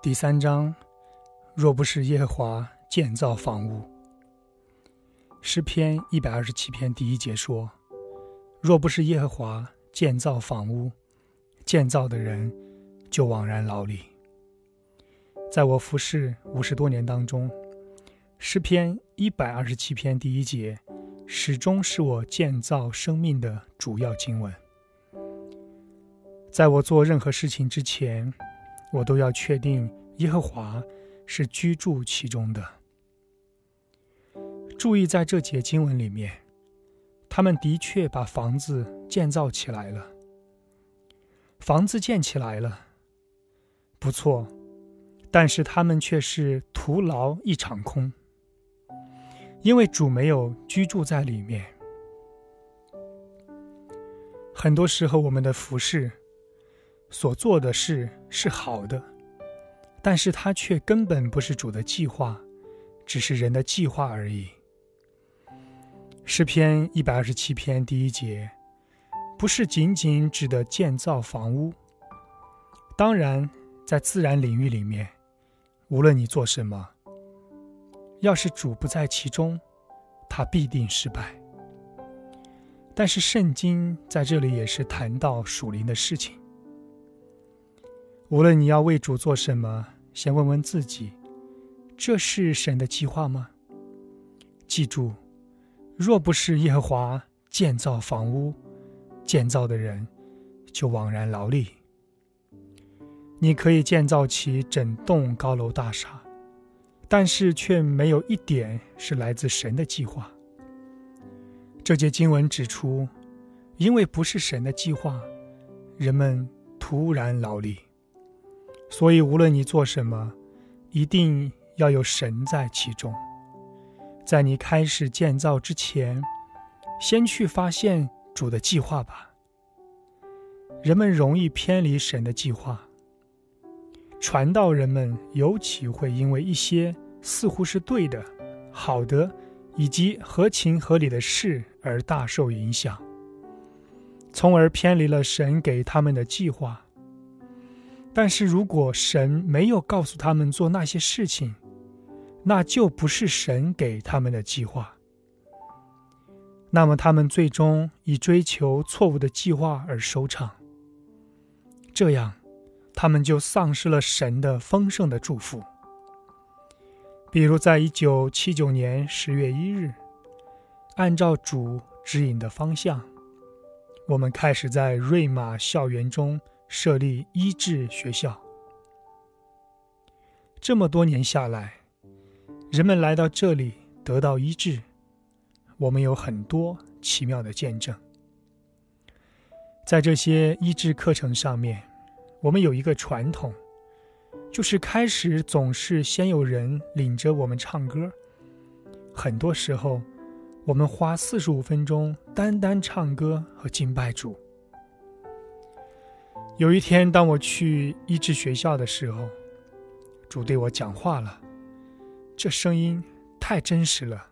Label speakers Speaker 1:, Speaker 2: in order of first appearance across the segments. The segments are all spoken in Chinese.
Speaker 1: 第三章，若不是耶和华建造房屋，诗篇一百二十七篇第一节说：“若不是耶和华建造房屋，建造的人就枉然劳力。”在我服侍五十多年当中，诗篇一百二十七篇第一节始终是我建造生命的主要经文。在我做任何事情之前。我都要确定耶和华是居住其中的。注意，在这节经文里面，他们的确把房子建造起来了。房子建起来了，不错，但是他们却是徒劳一场空，因为主没有居住在里面。很多时候，我们的服饰。所做的事是好的，但是它却根本不是主的计划，只是人的计划而已。诗篇一百二十七篇第一节，不是仅仅指的建造房屋。当然，在自然领域里面，无论你做什么，要是主不在其中，他必定失败。但是圣经在这里也是谈到属灵的事情。无论你要为主做什么，先问问自己：这是神的计划吗？记住，若不是耶和华建造房屋，建造的人就枉然劳力。你可以建造起整栋高楼大厦，但是却没有一点是来自神的计划。这节经文指出，因为不是神的计划，人们徒然劳力。所以，无论你做什么，一定要有神在其中。在你开始建造之前，先去发现主的计划吧。人们容易偏离神的计划，传道人们尤其会因为一些似乎是对的、好的以及合情合理的事而大受影响，从而偏离了神给他们的计划。但是如果神没有告诉他们做那些事情，那就不是神给他们的计划。那么他们最终以追求错误的计划而收场。这样，他们就丧失了神的丰盛的祝福。比如，在一九七九年十月一日，按照主指引的方向，我们开始在瑞玛校园中。设立医治学校，这么多年下来，人们来到这里得到医治，我们有很多奇妙的见证。在这些医治课程上面，我们有一个传统，就是开始总是先有人领着我们唱歌。很多时候，我们花四十五分钟单单唱歌和敬拜主。有一天，当我去医治学校的时候，主对我讲话了。这声音太真实了，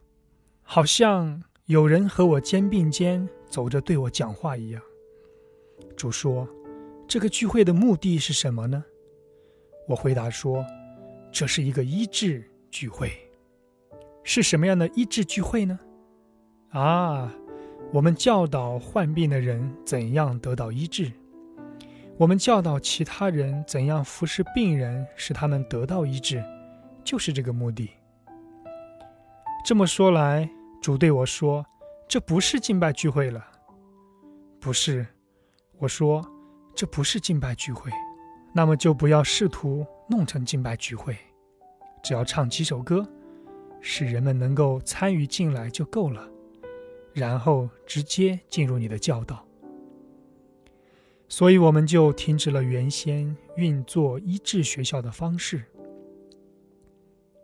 Speaker 1: 好像有人和我肩并肩走着对我讲话一样。主说：“这个聚会的目的是什么呢？”我回答说：“这是一个医治聚会。是什么样的医治聚会呢？啊，我们教导患病的人怎样得到医治。”我们教导其他人怎样服侍病人，使他们得到医治，就是这个目的。这么说来，主对我说：“这不是敬拜聚会了。”不是，我说：“这不是敬拜聚会。”那么就不要试图弄成敬拜聚会，只要唱几首歌，使人们能够参与进来就够了，然后直接进入你的教导。所以，我们就停止了原先运作医治学校的方式。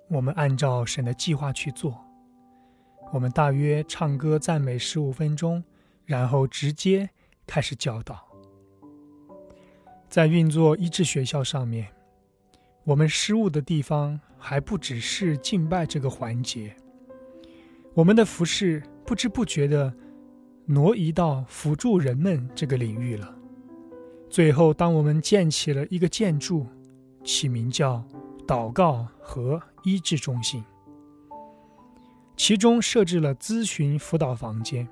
Speaker 1: 我们按照神的计划去做。我们大约唱歌赞美十五分钟，然后直接开始教导。在运作医治学校上面，我们失误的地方还不只是敬拜这个环节。我们的服饰不知不觉的挪移到辅助人们这个领域了。最后，当我们建起了一个建筑，起名叫祷告和医治中心，其中设置了咨询辅导房间，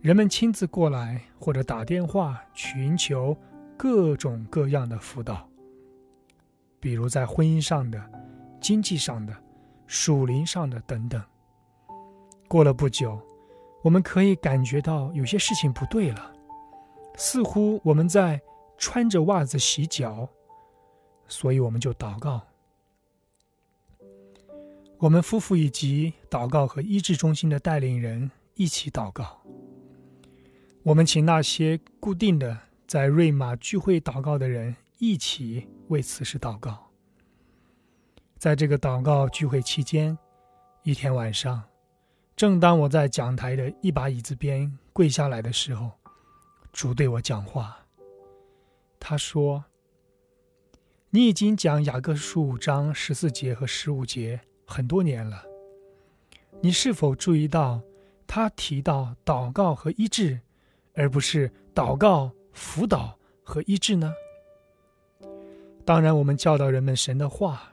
Speaker 1: 人们亲自过来或者打电话寻求各种各样的辅导，比如在婚姻上的、经济上的、属灵上的等等。过了不久，我们可以感觉到有些事情不对了，似乎我们在穿着袜子洗脚，所以我们就祷告。我们夫妇以及祷告和医治中心的带领人一起祷告。我们请那些固定的在瑞玛聚会祷告的人一起为此事祷告。在这个祷告聚会期间，一天晚上。正当我在讲台的一把椅子边跪下来的时候，主对我讲话。他说：“你已经讲雅各书五章十四节和十五节很多年了，你是否注意到他提到祷告和医治，而不是祷告、辅导和医治呢？当然，我们教导人们神的话，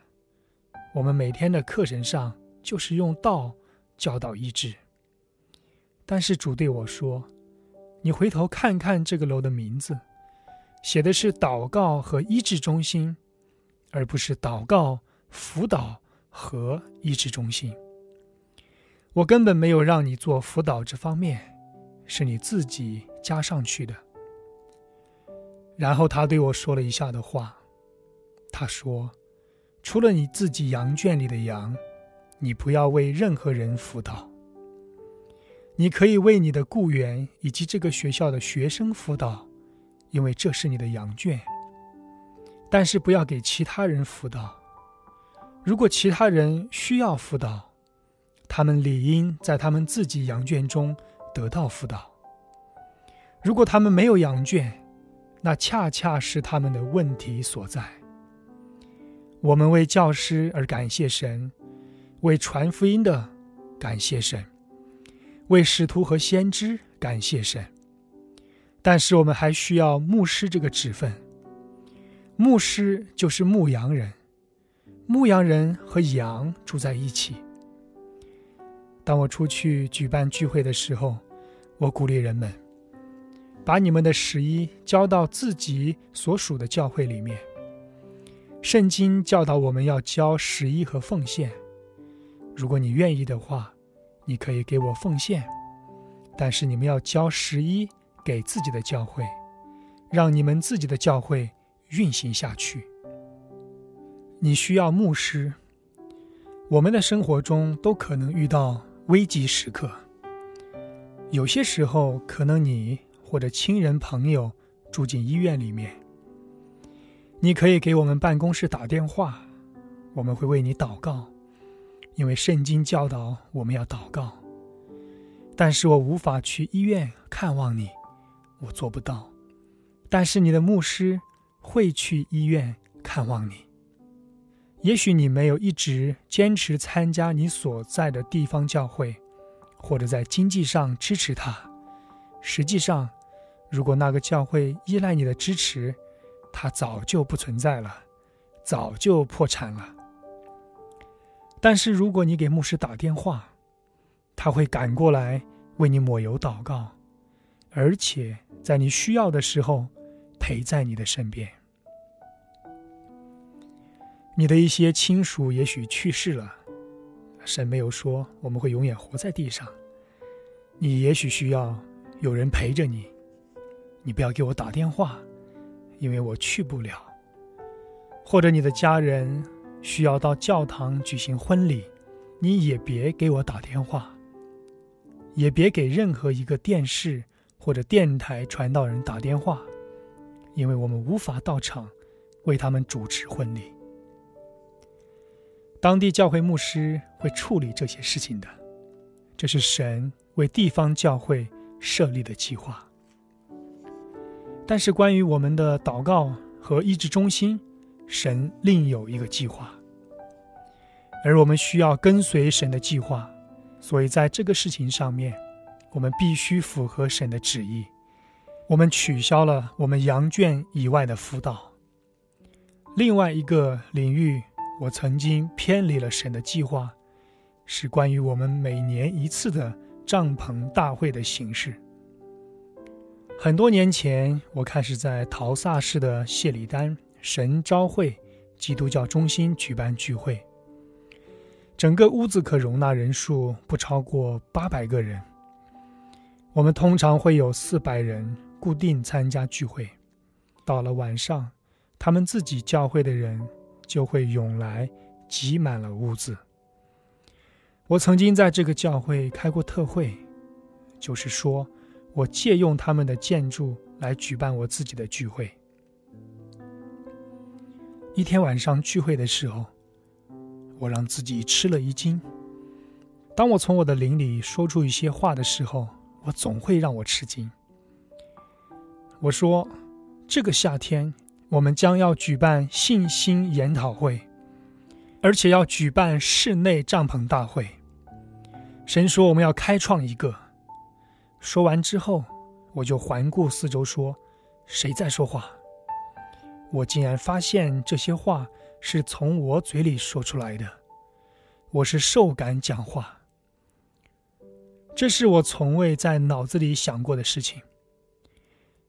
Speaker 1: 我们每天的课程上就是用道。”教导医治，但是主对我说：“你回头看看这个楼的名字，写的是祷告和医治中心，而不是祷告辅导和医治中心。我根本没有让你做辅导这方面，是你自己加上去的。”然后他对我说了一下的话，他说：“除了你自己羊圈里的羊。”你不要为任何人辅导。你可以为你的雇员以及这个学校的学生辅导，因为这是你的羊圈。但是不要给其他人辅导。如果其他人需要辅导，他们理应在他们自己羊圈中得到辅导。如果他们没有羊圈，那恰恰是他们的问题所在。我们为教师而感谢神。为传福音的感谢神，为使徒和先知感谢神。但是我们还需要牧师这个职分。牧师就是牧羊人，牧羊人和羊住在一起。当我出去举办聚会的时候，我鼓励人们把你们的十一交到自己所属的教会里面。圣经教导我们要交十一和奉献。如果你愿意的话，你可以给我奉献，但是你们要交十一给自己的教会，让你们自己的教会运行下去。你需要牧师。我们的生活中都可能遇到危急时刻，有些时候可能你或者亲人朋友住进医院里面，你可以给我们办公室打电话，我们会为你祷告。因为圣经教导我们要祷告，但是我无法去医院看望你，我做不到。但是你的牧师会去医院看望你。也许你没有一直坚持参加你所在的地方教会，或者在经济上支持他。实际上，如果那个教会依赖你的支持，他早就不存在了，早就破产了。但是，如果你给牧师打电话，他会赶过来为你抹油祷告，而且在你需要的时候陪在你的身边。你的一些亲属也许去世了，神没有说我们会永远活在地上。你也许需要有人陪着你，你不要给我打电话，因为我去不了。或者你的家人。需要到教堂举行婚礼，你也别给我打电话，也别给任何一个电视或者电台传道人打电话，因为我们无法到场为他们主持婚礼。当地教会牧师会处理这些事情的，这是神为地方教会设立的计划。但是关于我们的祷告和医治中心。神另有一个计划，而我们需要跟随神的计划，所以在这个事情上面，我们必须符合神的旨意。我们取消了我们羊圈以外的辅导。另外一个领域，我曾经偏离了神的计划，是关于我们每年一次的帐篷大会的形式。很多年前，我开始在陶萨市的谢里丹神召会基督教中心举办聚会，整个屋子可容纳人数不超过八百个人。我们通常会有四百人固定参加聚会，到了晚上。他们自己教会的人就会涌来，挤满了屋子。我曾经在这个教会开过特会，就是说我借用他们的建筑来举办我自己的聚会。一天晚上聚会的时候，我让自己吃了一惊。当我从我的灵里说出一些话的时候，我总会让我吃惊。我说：“这个夏天。”我们将要举办信心研讨会，而且要举办室内帐篷大会。神说我们要开创一个。说完之后，我就环顾四周，说：“谁在说话？”我竟然发现这些话是从我嘴里说出来的。我是受感讲话，这是我从未在脑子里想过的事情。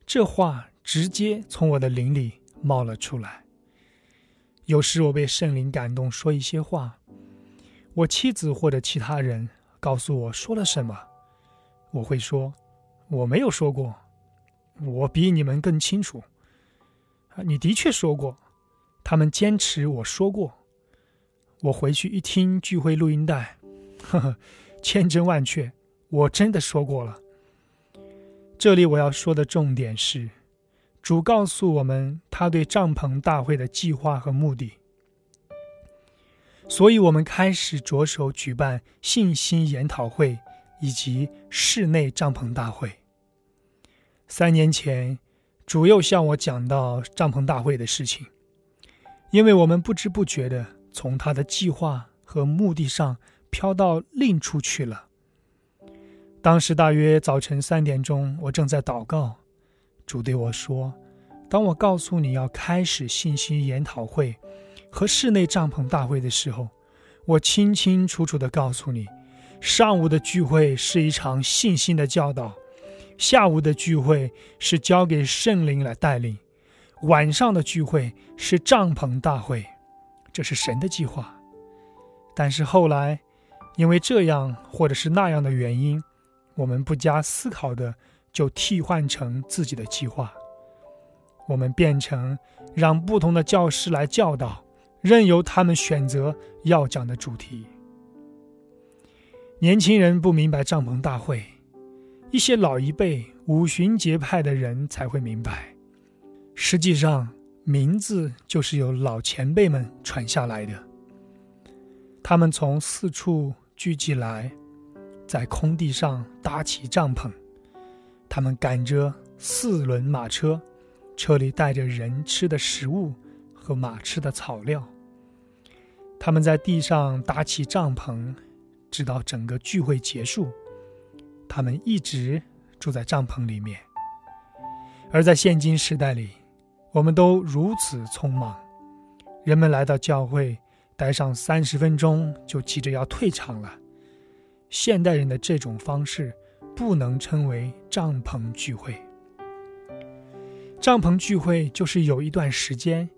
Speaker 1: 这话直接从我的灵里。冒了出来。有时我被圣灵感动，说一些话，我妻子或者其他人告诉我说了什么，我会说我没有说过，我比你们更清楚。你的确说过。他们坚持我说过。我回去一听聚会录音带，呵呵，千真万确，我真的说过了。这里我要说的重点是。主告诉我们他对帐篷大会的计划和目的，所以我们开始着手举办信心研讨会以及室内帐篷大会。三年前，主又向我讲到帐篷大会的事情，因为我们不知不觉的从他的计划和目的上飘到另处去了。当时大约早晨三点钟，我正在祷告。主对我说：“当我告诉你要开始信息研讨会和室内帐篷大会的时候，我清清楚楚地告诉你，上午的聚会是一场信心的教导，下午的聚会是交给圣灵来带领，晚上的聚会是帐篷大会，这是神的计划。但是后来，因为这样或者是那样的原因，我们不加思考的。”就替换成自己的计划，我们变成让不同的教师来教导，任由他们选择要讲的主题。年轻人不明白帐篷大会，一些老一辈五旬节派的人才会明白。实际上，名字就是由老前辈们传下来的。他们从四处聚集来，在空地上搭起帐篷。他们赶着四轮马车，车里带着人吃的食物和马吃的草料。他们在地上搭起帐篷，直到整个聚会结束。他们一直住在帐篷里面。而在现今时代里，我们都如此匆忙，人们来到教会待上三十分钟就急着要退场了。现代人的这种方式。不能称为帐篷聚会。帐篷聚会就是有一段时间，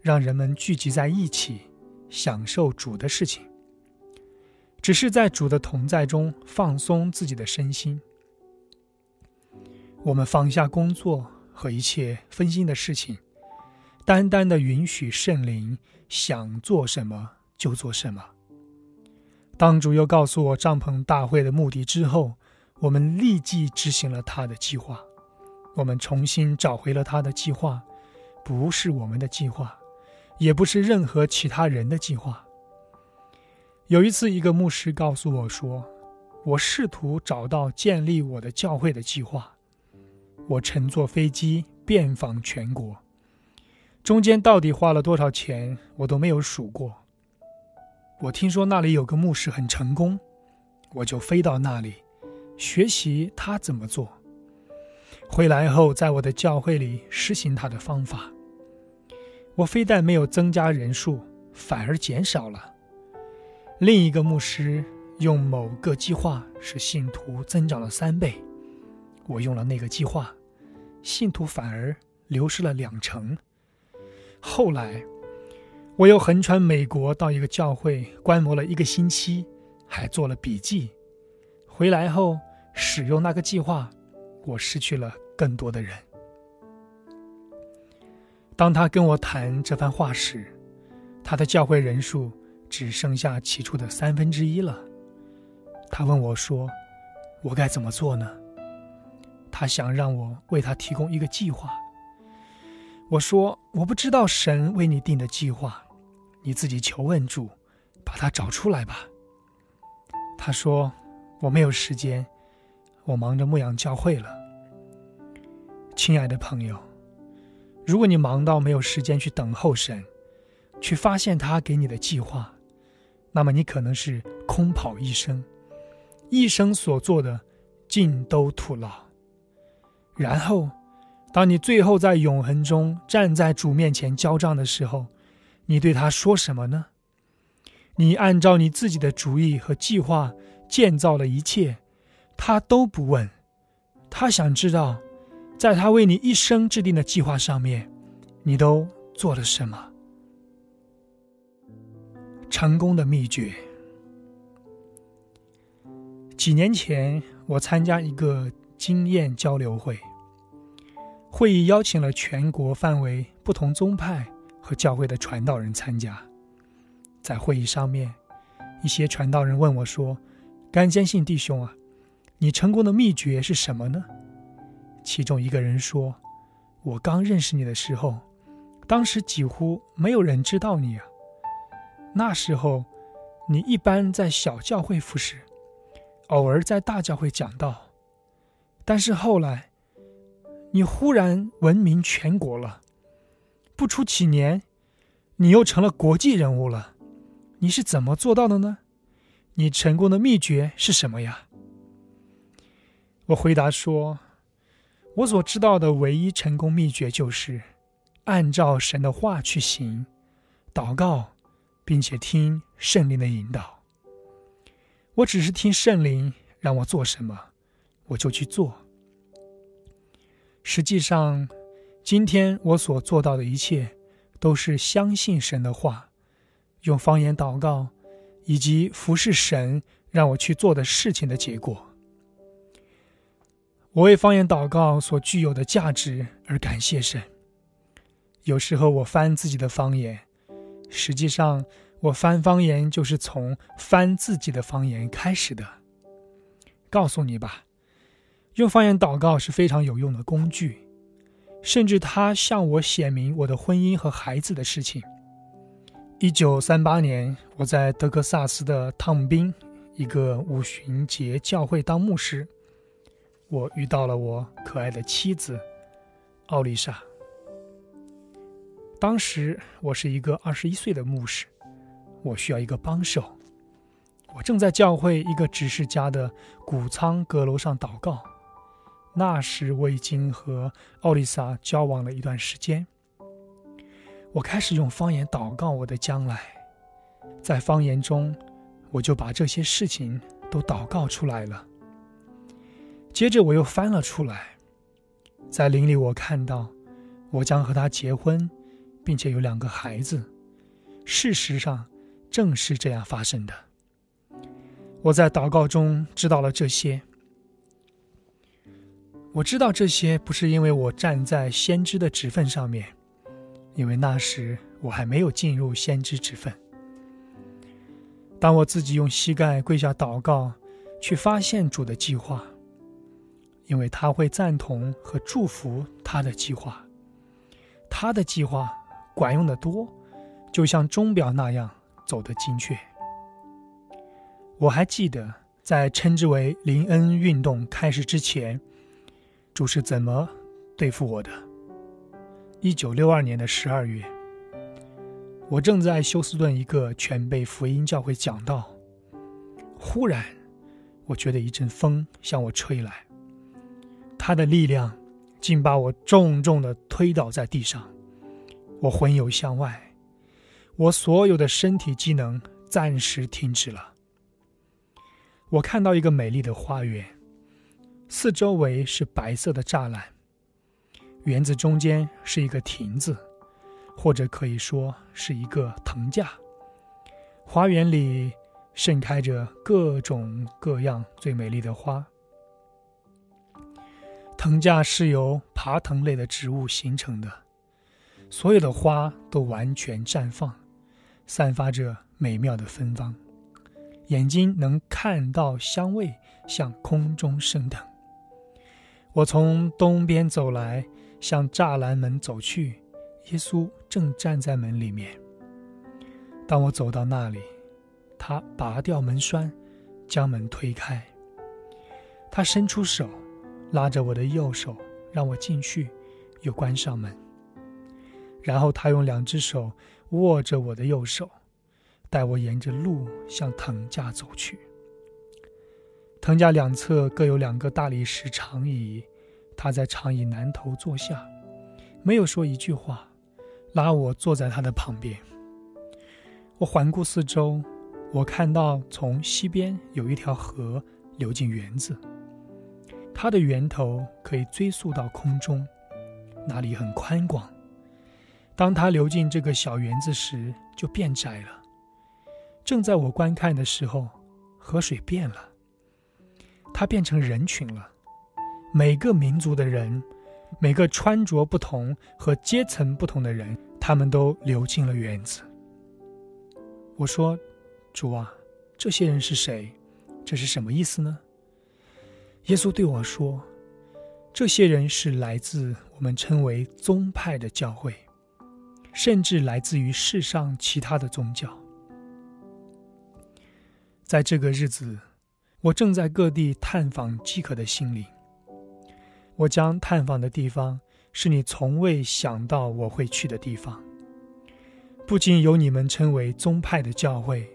Speaker 1: 让人们聚集在一起，享受主的事情。只是在主的同在中放松自己的身心。我们放下工作和一切分心的事情，单单的允许圣灵想做什么就做什么。当主又告诉我帐篷大会的目的之后。我们立即执行了他的计划，我们重新找回了他的计划，不是我们的计划，也不是任何其他人的计划。有一次，一个牧师告诉我说：“我试图找到建立我的教会的计划，我乘坐飞机遍访全国，中间到底花了多少钱，我都没有数过。我听说那里有个牧师很成功，我就飞到那里。”学习他怎么做，回来后在我的教会里实行他的方法。我非但没有增加人数，反而减少了。另一个牧师用某个计划使信徒增长了三倍，我用了那个计划，信徒反而流失了两成。后来，我又横穿美国到一个教会观摩了一个星期，还做了笔记。回来后使用那个计划，我失去了更多的人。当他跟我谈这番话时，他的教会人数只剩下起初的三分之一了。他问我说：“我该怎么做呢？”他想让我为他提供一个计划。我说：“我不知道神为你定的计划，你自己求问主，把它找出来吧。”他说：“我没有时间，我忙着牧羊教会了。”亲爱的朋友。如果你忙到没有时间去等候神，去发现他给你的计划，那么你可能是空跑一生，一生所做的尽都徒劳。然后，当你最后在永恒中站在主面前交账的时候，你对他说什么呢？你按照你自己的主意和计划建造了一切，他都不问，他想知道。在他为你一生制定的计划上面，你都做了什么？成功的秘诀。几年前，我参加一个经验交流会，会议邀请了全国范围不同宗派和教会的传道人参加。在会议上面，一些传道人问我说：“甘坚信弟兄啊，你成功的秘诀是什么呢？”其中一个人说：“我刚认识你的时候，当时几乎没有人知道你啊。那时候，你一般在小教会服侍，偶尔在大教会讲道。但是后来，你忽然闻名全国了。不出几年，你又成了国际人物了。你是怎么做到的呢？你成功的秘诀是什么呀？”我回答说。我所知道的唯一成功秘诀就是按照神的话去行，祷告，并且听圣灵的引导。我只是听圣灵让我做什么，我就去做。实际上，今天我所做到的一切，都是相信神的话，用方言祷告，以及服侍神让我去做的事情的结果。我为方言祷告所具有的价值而感谢神。有时候我翻自己的方言，实际上我翻方言就是从翻自己的方言开始的。告诉你吧，用方言祷告是非常有用的工具，甚至它向我显明我的婚姻和孩子的事情。一九三八年，我在德克萨斯的汤姆宾一个五旬节教会当牧师。我遇到了我可爱的妻子奥丽莎。当时我是一个二十一岁的牧师，我需要一个帮手。我正在教会一个执事家的谷仓阁楼上祷告。那时我已经和奥丽莎交往了一段时间。我开始用方言祷告我的将来，在方言中，我就把这些事情都祷告出来了。接着我又翻了出来，在林里我看到，我将和他结婚，并且有两个孩子。事实上，正是这样发生的。我在祷告中知道了这些。我知道这些不是因为我站在先知的职分上面，因为那时我还没有进入先知职分。当我自己用膝盖跪下祷告，去发现主的计划。因为他会赞同和祝福他的计划，他的计划管用的多，就像钟表那样走得精确。我还记得，在称之为林恩运动开始之前，主是怎么对付我的。一九六二年的十二月，我正在休斯顿一个全被福音教会讲道，忽然，我觉得一阵风向我吹来。他的力量竟把我重重的推倒在地上，我魂游向外，我所有的身体机能暂时停止了。我看到一个美丽的花园，四周围是白色的栅栏，园子中间是一个亭子，或者可以说是一个藤架。花园里盛开着各种各样最美丽的花。藤架是由爬藤类的植物形成的，所有的花都完全绽放，散发着美妙的芬芳，眼睛能看到香味向空中升腾。我从东边走来，向栅栏门走去，耶稣正站在门里面。当我走到那里，他拔掉门栓，将门推开，他伸出手。拉着我的右手，让我进去，又关上门。然后他用两只手握着我的右手，带我沿着路向藤架走去。藤架两侧各有两个大理石长椅，他在长椅南头坐下，没有说一句话，拉我坐在他的旁边。我环顾四周，我看到从西边有一条河流进园子。它的源头可以追溯到空中，那里很宽广。当它流进这个小园子时，就变窄了。正在我观看的时候，河水变了，它变成人群了。每个民族的人，每个穿着不同和阶层不同的人，他们都流进了园子。我说：“主啊，这些人是谁？这是什么意思呢？”耶稣对我说：“这些人是来自我们称为宗派的教会，甚至来自于世上其他的宗教。在这个日子，我正在各地探访饥渴的心灵。我将探访的地方是你从未想到我会去的地方。不仅有你们称为宗派的教会，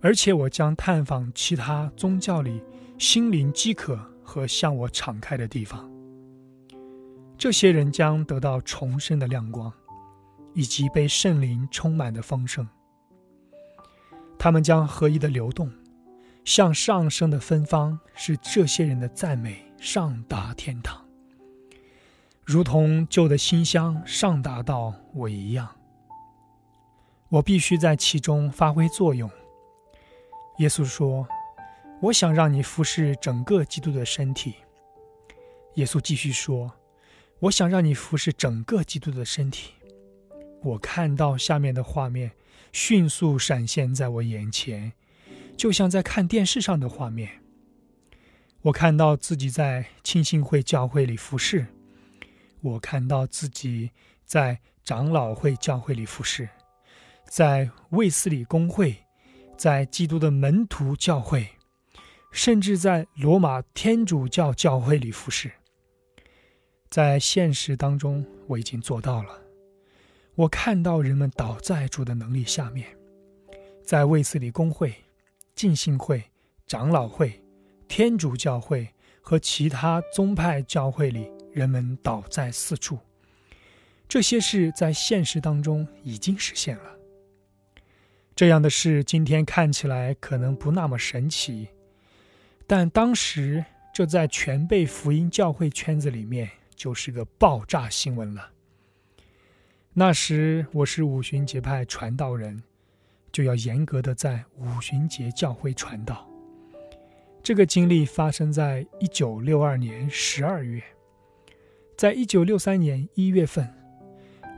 Speaker 1: 而且我将探访其他宗教里。”心灵饥渴和向我敞开的地方，这些人将得到重生的亮光，以及被圣灵充满的丰盛。他们将合一的流动，向上升的芬芳，是这些人的赞美上达天堂，如同旧的馨香上达到我一样。我必须在其中发挥作用。耶稣说。我想让你服侍整个基督的身体。耶稣继续说：“我想让你服侍整个基督的身体。”我看到下面的画面迅速闪现在我眼前，就像在看电视上的画面。我看到自己在庆信会教会里服侍，我看到自己在长老会教会里服侍，在卫斯理公会，在基督的门徒教会。甚至在罗马天主教教会里服侍，在现实当中我已经做到了。我看到人们倒在主的能力下面，在卫斯理公会、浸信会、长老会、天主教会和其他宗派教会里，人们倒在四处。这些事在现实当中已经实现了。这样的事今天看起来可能不那么神奇。但当时，这在全被福音教会圈子里面就是个爆炸新闻了。那时我是五旬节派传道人，就要严格的在五旬节教会传道。这个经历发生在一九六二年十二月，在一九六三年一月份，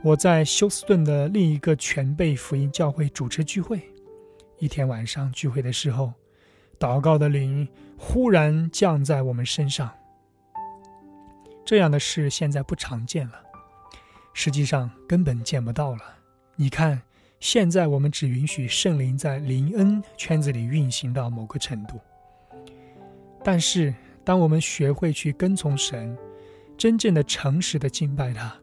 Speaker 1: 我在休斯顿的另一个全贝福音教会主持聚会。一天晚上聚会的时候。祷告的灵忽然降在我们身上，这样的事现在不常见了，实际上根本见不到了。你看，现在我们只允许圣灵在灵恩圈子里运行到某个程度，但是当我们学会去跟从神，真正的诚实的敬拜他，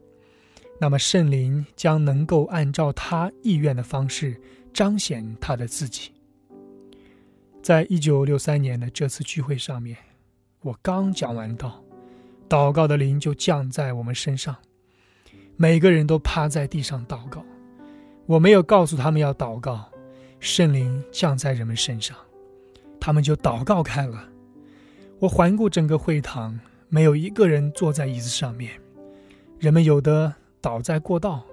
Speaker 1: 那么圣灵将能够按照他意愿的方式彰显他的自己。在一九六三年的这次聚会上面，我刚讲完道，祷告的灵就降在我们身上。每个人都趴在地上祷告。我没有告诉他们要祷告，圣灵降在人们身上，他们就祷告开了。我环顾整个会堂，没有一个人坐在椅子上面，人们有的倒在过道，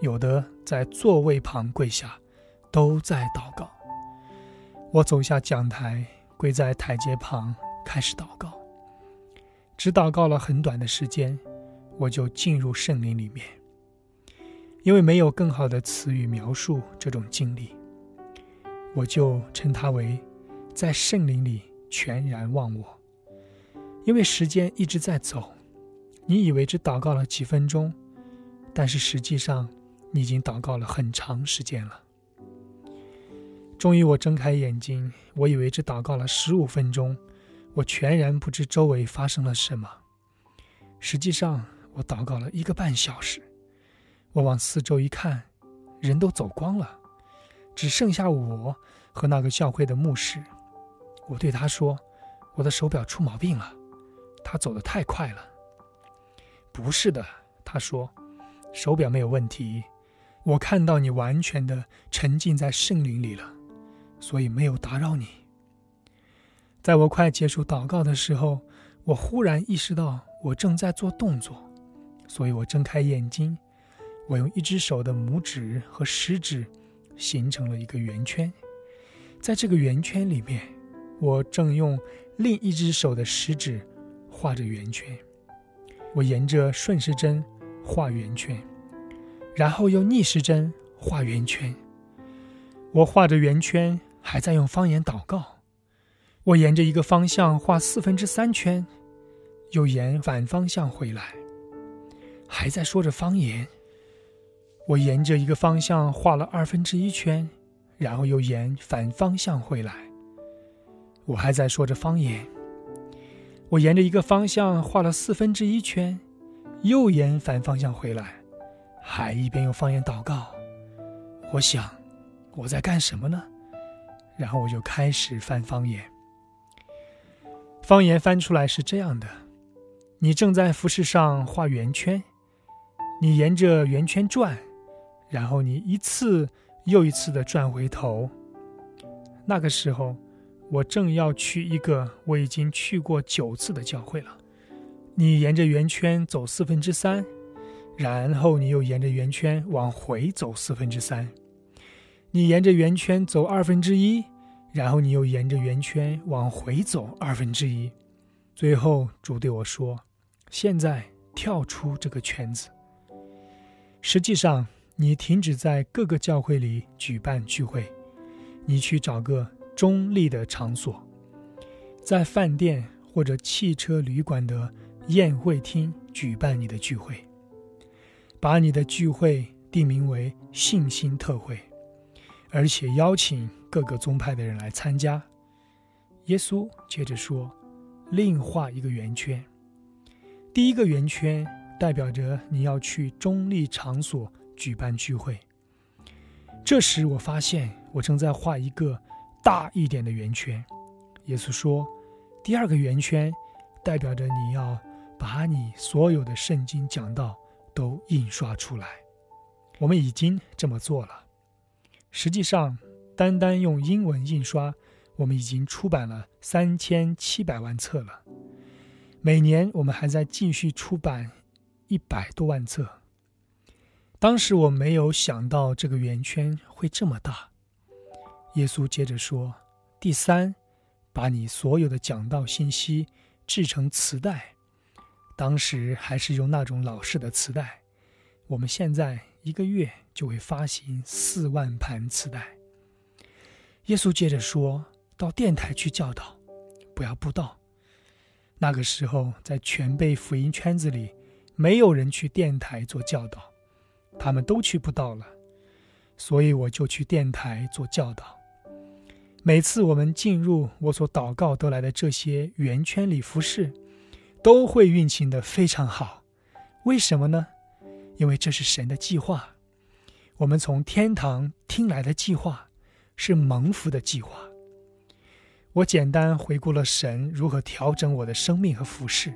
Speaker 1: 有的在座位旁跪下，都在祷告。我走下讲台，跪在台阶旁，开始祷告。只祷告了很短的时间，我就进入圣灵里面。因为没有更好的词语描述这种经历，我就称它为在圣灵里全然忘我。因为时间一直在走，你以为只祷告了几分钟，但是实际上你已经祷告了很长时间了。终于，我睁开眼睛，我以为只祷告了十五分钟，我全然不知周围发生了什么。实际上，我祷告了一个半小时。我往四周一看，人都走光了，只剩下我和那个教会的牧师。我对他说：“我的手表出毛病了，他走得太快了。”“不是的。”他说，“手表没有问题。我看到你完全的沉浸在圣灵里了，所以没有打扰你。”在我快结束祷告的时候，我忽然意识到我正在做动作，所以我睁开眼睛。我用一只手的拇指和食指形成了一个圆圈，在这个圆圈里面，我正用另一只手的食指画着圆圈。我沿着顺时针画圆圈，然后用逆时针画圆圈。我画着圆圈，还在用方言祷告。我沿着一个方向画四分之三圈，又沿反方向回来，还在说着方言。我沿着一个方向画了二分之一圈，然后又沿反方向回来。我还在说着方言。我沿着一个方向画了四分之一圈，又沿反方向回来，还一边用方言祷告。我想，我在干什么呢？然后我就开始翻方言。方言翻出来是这样的：你正在服饰上画圆圈，你沿着圆圈转。然后你一次又一次的转回头。那个时候，我正要去一个我已经去过九次的教会了。你沿着圆圈走四分之三，然后你又沿着圆圈往回走四分之三。你沿着圆圈走二分之一，然后你又沿着圆圈往回走二分之一。最后，主对我说：“现在跳出这个圈子。”实际上。你停止在各个教会里举办聚会，你去找个中立的场所，在饭店或者汽车旅馆的宴会厅举办你的聚会，把你的聚会定名为信心特会，而且邀请各个宗派的人来参加。耶稣接着说：“另画一个圆圈，第一个圆圈代表着你要去中立场所。”举办聚会。这时，我发现我正在画一个大一点的圆圈。耶稣说：“第二个圆圈代表着你要把你所有的圣经讲道都印刷出来。”我们已经这么做了。实际上，单单用英文印刷，我们已经出版了三千七百万册了。每年，我们还在继续出版一百多万册。当时我没有想到这个圆圈会这么大。耶稣接着说：“第三，把你所有的讲道信息制成磁带。当时还是用那种老式的磁带。我们现在一个月就会发行四万盘磁带。”耶稣接着说：“到电台去教导，不要布道。那个时候，在全贝福音圈子里，没有人去电台做教导。”他们都去不到了，所以我就去电台做教导。每次我们进入我所祷告得来的这些圆圈里服侍，都会运行的非常好。为什么呢？因为这是神的计划。我们从天堂听来的计划，是蒙福的计划。我简单回顾了神如何调整我的生命和服饰，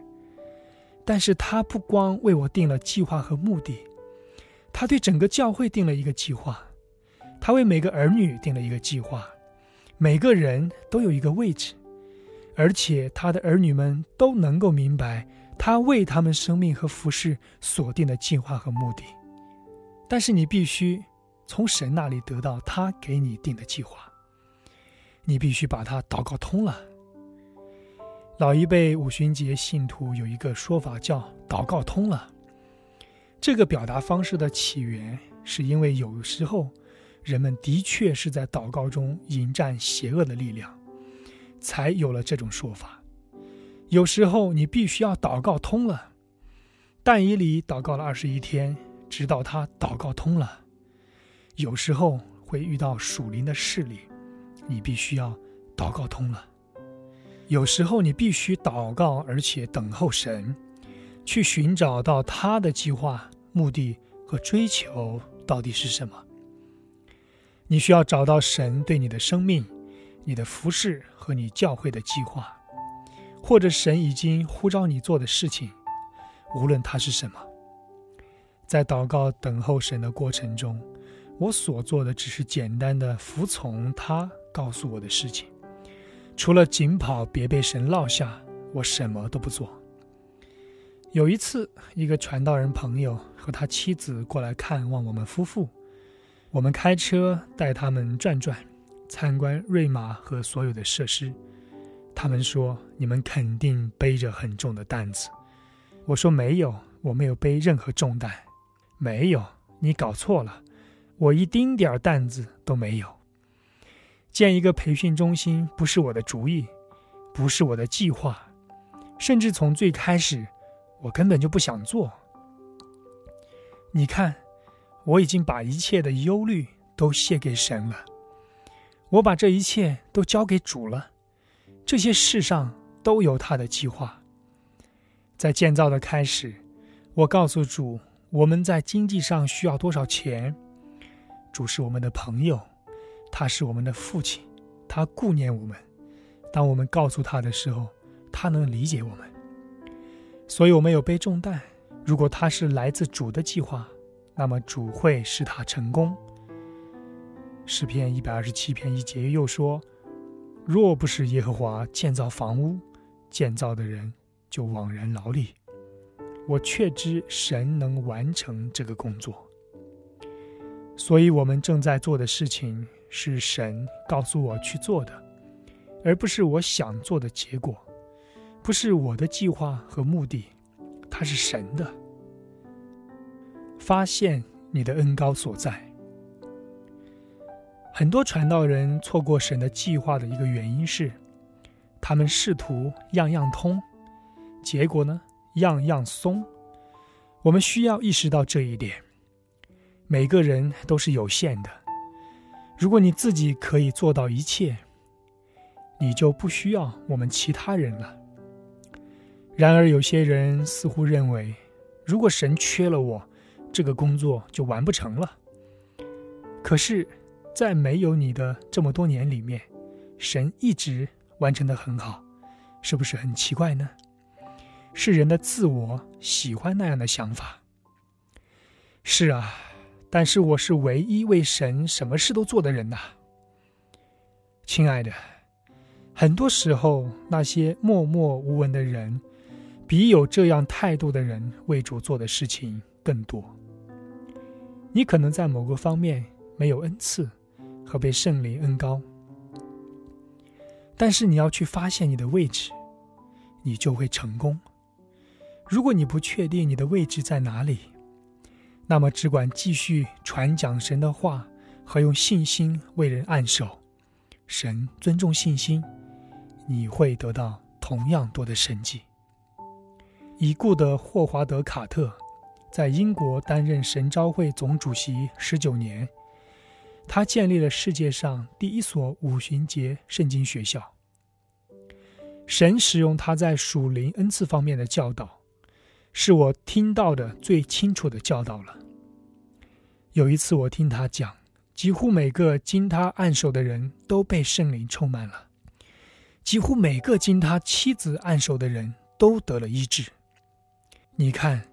Speaker 1: 但是他不光为我定了计划和目的。他对整个教会定了一个计划，他为每个儿女定了一个计划，每个人都有一个位置，而且他的儿女们都能够明白他为他们生命和服饰所定的计划和目的。但是你必须从神那里得到他给你定的计划，你必须把它祷告通了。老一辈五旬节信徒有一个说法叫“祷告通了”。这个表达方式的起源，是因为有时候人们的确是在祷告中迎战邪恶的力量，才有了这种说法。有时候你必须要祷告通了。但以理祷告了二十一天，直到他祷告通了。有时候会遇到属灵的势力，你必须要祷告通了。有时候你必须祷告，而且等候神。去寻找到他的计划、目的和追求到底是什么？你需要找到神对你的生命、你的服饰和你教会的计划，或者神已经呼召你做的事情，无论它是什么。在祷告等候神的过程中，我所做的只是简单的服从他告诉我的事情，除了紧跑别被神落下，我什么都不做。有一次，一个传道人朋友和他妻子过来看望我们夫妇，我们开车带他们转转，参观瑞玛和所有的设施。他们说：“你们肯定背着很重的担子。”我说：“没有，我没有背任何重担。”没有，你搞错了，我一丁点儿担子都没有。建一个培训中心不是我的主意，不是我的计划，甚至从最开始。我根本就不想做。你看，我已经把一切的忧虑都卸给神了，我把这一切都交给主了。这些世上都有他的计划。在建造的开始，我告诉主，我们在经济上需要多少钱。主是我们的朋友，他是我们的父亲，他顾念我们。当我们告诉他的时候，他能理解我们。所以我们有背重担。如果他是来自主的计划，那么主会使他成功。诗篇一百二十七篇一节又说：“若不是耶和华建造房屋，建造的人就枉然劳力。”我确知神能完成这个工作。所以，我们正在做的事情是神告诉我去做的，而不是我想做的结果。不是我的计划和目的，它是神的。发现你的恩高所在。很多传道人错过神的计划的一个原因是，他们试图样样通，结果呢样样松。我们需要意识到这一点。每个人都是有限的。如果你自己可以做到一切，你就不需要我们其他人了。然而，有些人似乎认为，如果神缺了我，这个工作就完不成了。可是，在没有你的这么多年里面，神一直完成的很好，是不是很奇怪呢？是人的自我喜欢那样的想法。是啊，但是我是唯一为神什么事都做的人呐，亲爱的。很多时候，那些默默无闻的人。比有这样态度的人为主做的事情更多。你可能在某个方面没有恩赐和被圣灵恩高，但是你要去发现你的位置，你就会成功。如果你不确定你的位置在哪里，那么只管继续传讲神的话和用信心为人按手。神尊重信心，你会得到同样多的神迹。已故的霍华德·卡特在英国担任神召会总主席十九年，他建立了世界上第一所五旬节圣经学校。神使用他在属灵恩赐方面的教导，是我听到的最清楚的教导了。有一次，我听他讲，几乎每个经他按手的人都被圣灵充满了，几乎每个经他妻子按手的人都得了医治。你看，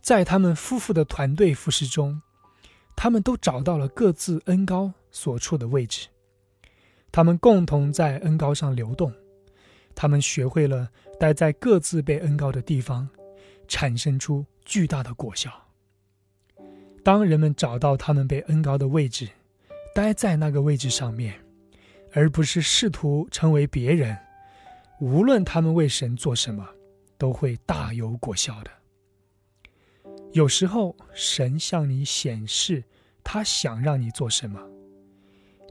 Speaker 1: 在他们夫妇的团队服饰中，他们都找到了各自恩高所处的位置，他们共同在恩高上流动，他们学会了待在各自被恩高的地方，产生出巨大的果效。当人们找到他们被恩高的位置，待在那个位置上面，而不是试图成为别人，无论他们为神做什么，都会大有果效的。有时候，神向你显示他想让你做什么，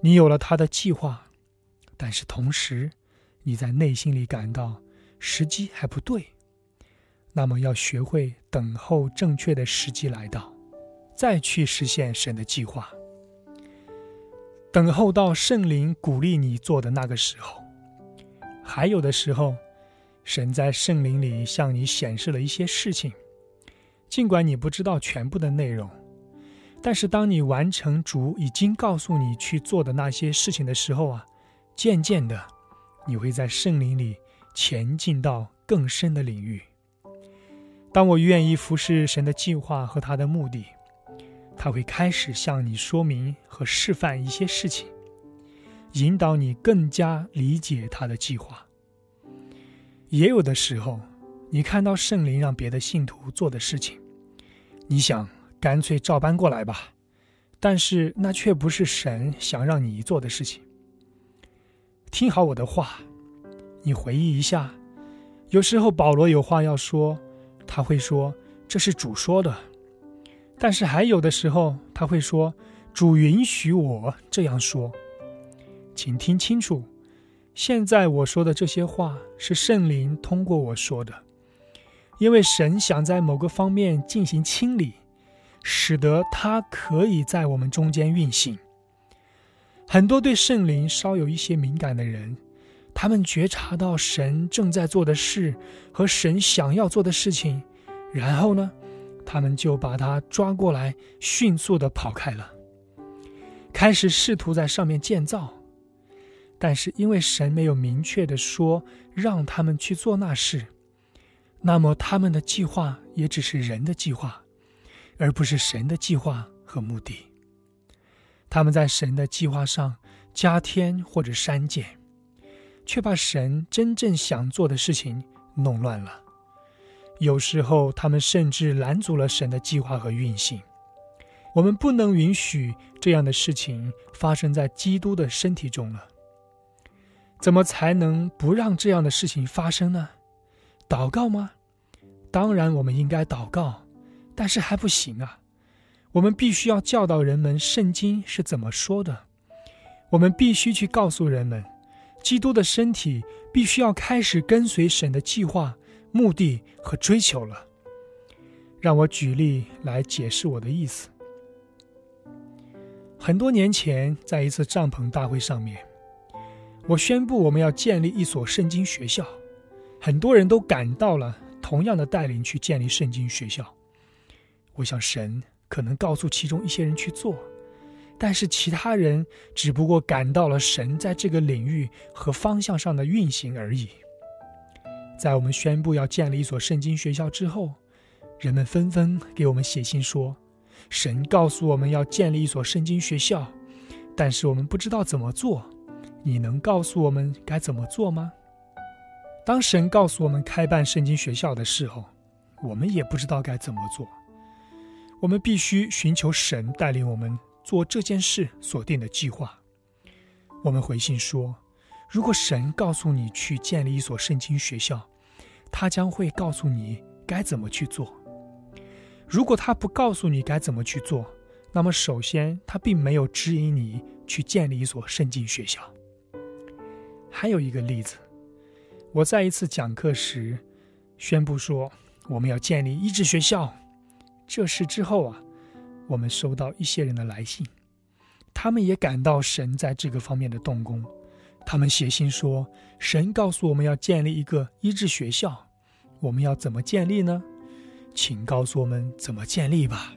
Speaker 1: 你有了他的计划，但是同时你在内心里感到时机还不对，那么要学会等候正确的时机来到，再去实现神的计划。等候到圣灵鼓励你做的那个时候，还有的时候，神在圣灵里向你显示了一些事情。尽管你不知道全部的内容，但是当你完成主已经告诉你去做的那些事情的时候啊，渐渐的，你会在圣灵里前进到更深的领域。当我愿意服侍神的计划和他的目的，他会开始向你说明和示范一些事情，引导你更加理解他的计划。也有的时候，你看到圣灵让别的信徒做的事情。你想干脆照搬过来吧，但是那却不是神想让你做的事情。听好我的话，你回忆一下，有时候保罗有话要说，他会说这是主说的；但是还有的时候他会说主允许我这样说。请听清楚，现在我说的这些话是圣灵通过我说的。因为神想在某个方面进行清理，使得他可以在我们中间运行。很多对圣灵稍有一些敏感的人，他们觉察到神正在做的事和神想要做的事情，然后呢，他们就把他抓过来，迅速的跑开了，开始试图在上面建造。但是因为神没有明确的说让他们去做那事。那么，他们的计划也只是人的计划，而不是神的计划和目的。他们在神的计划上加添或者删减，却把神真正想做的事情弄乱了。有时候，他们甚至拦阻了神的计划和运行。我们不能允许这样的事情发生在基督的身体中了。怎么才能不让这样的事情发生呢？祷告吗？当然，我们应该祷告，但是还不行啊！我们必须要教导人们圣经是怎么说的。我们必须去告诉人们，基督的身体必须要开始跟随神的计划、目的和追求了。让我举例来解释我的意思。很多年前，在一次帐篷大会上面，我宣布我们要建立一所圣经学校。很多人都赶到了，同样的带领去建立圣经学校。我想神可能告诉其中一些人去做，但是其他人只不过感到了神在这个领域和方向上的运行而已。在我们宣布要建立一所圣经学校之后，人们纷纷给我们写信说，神告诉我们要建立一所圣经学校，但是我们不知道怎么做。你能告诉我们该怎么做吗？当神告诉我们开办圣经学校的时候，我们也不知道该怎么做。我们必须寻求神带领我们做这件事所定的计划。我们回信说，如果神告诉你去建立一所圣经学校，他将会告诉你该怎么去做。如果他不告诉你该怎么去做，那么首先他并没有指引你去建立一所圣经学校。还有一个例子。我在一次讲课时，宣布说我们要建立医治学校。这事之后啊，我们收到一些人的来信，他们也感到神在这个方面的动工。他们写信说，神告诉我们要建立一个医治学校，我们要怎么建立呢？请告诉我们怎么建立吧。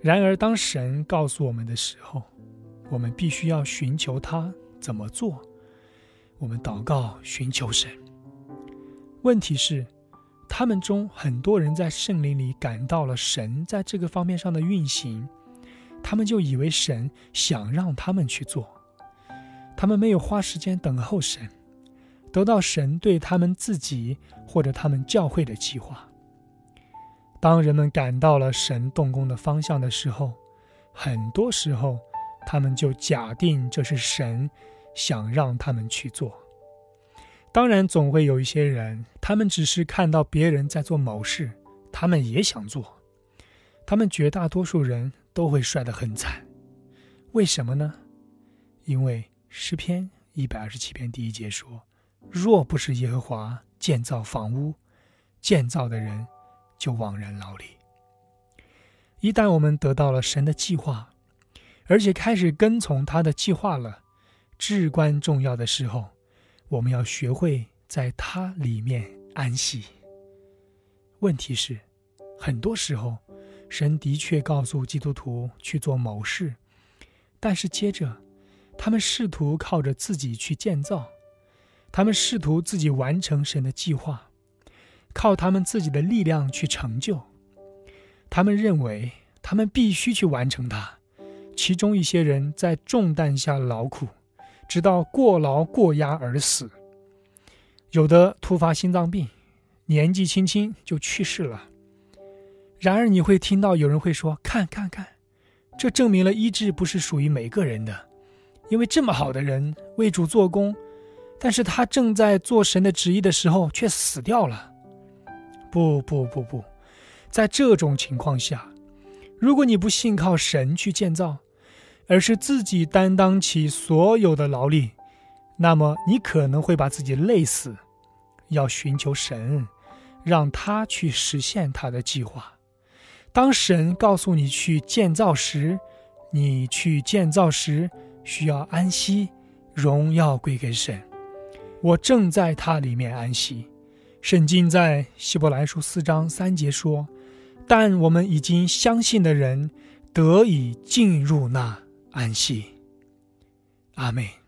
Speaker 1: 然而，当神告诉我们的时候，我们必须要寻求他怎么做。我们祷告寻求神。问题是，他们中很多人在圣灵里感到了神在这个方面上的运行，他们就以为神想让他们去做，他们没有花时间等候神，得到神对他们自己或者他们教会的计划。当人们感到了神动工的方向的时候，很多时候他们就假定这是神想让他们去做。当然，总会有一些人，他们只是看到别人在做某事，他们也想做。他们绝大多数人都会摔得很惨，为什么呢？因为诗篇一百二十七篇第一节说：“若不是耶和华建造房屋，建造的人。”就枉然劳力。一旦我们得到了神的计划，而且开始跟从他的计划了，至关重要的时候，我们要学会在他里面安息。问题是，很多时候，神的确告诉基督徒去做某事，但是接着，他们试图靠着自己去建造，他们试图自己完成神的计划。靠他们自己的力量去成就，他们认为他们必须去完成它。其中一些人在重担下劳苦，直到过劳过压而死；有的突发心脏病，年纪轻轻就去世了。然而，你会听到有人会说：“看看看，这证明了医治不是属于每个人的，因为这么好的人为主做工，但是他正在做神的旨意的时候却死掉了。”不不不不，在这种情况下，如果你不信靠神去建造，而是自己担当起所有的劳力，那么你可能会把自己累死。要寻求神，让他去实现他的计划。当神告诉你去建造时，你去建造时需要安息，荣耀归给神。我正在他里面安息。圣经在希伯来书四章三节说：“但我们已经相信的人，得以进入那安息。”阿妹。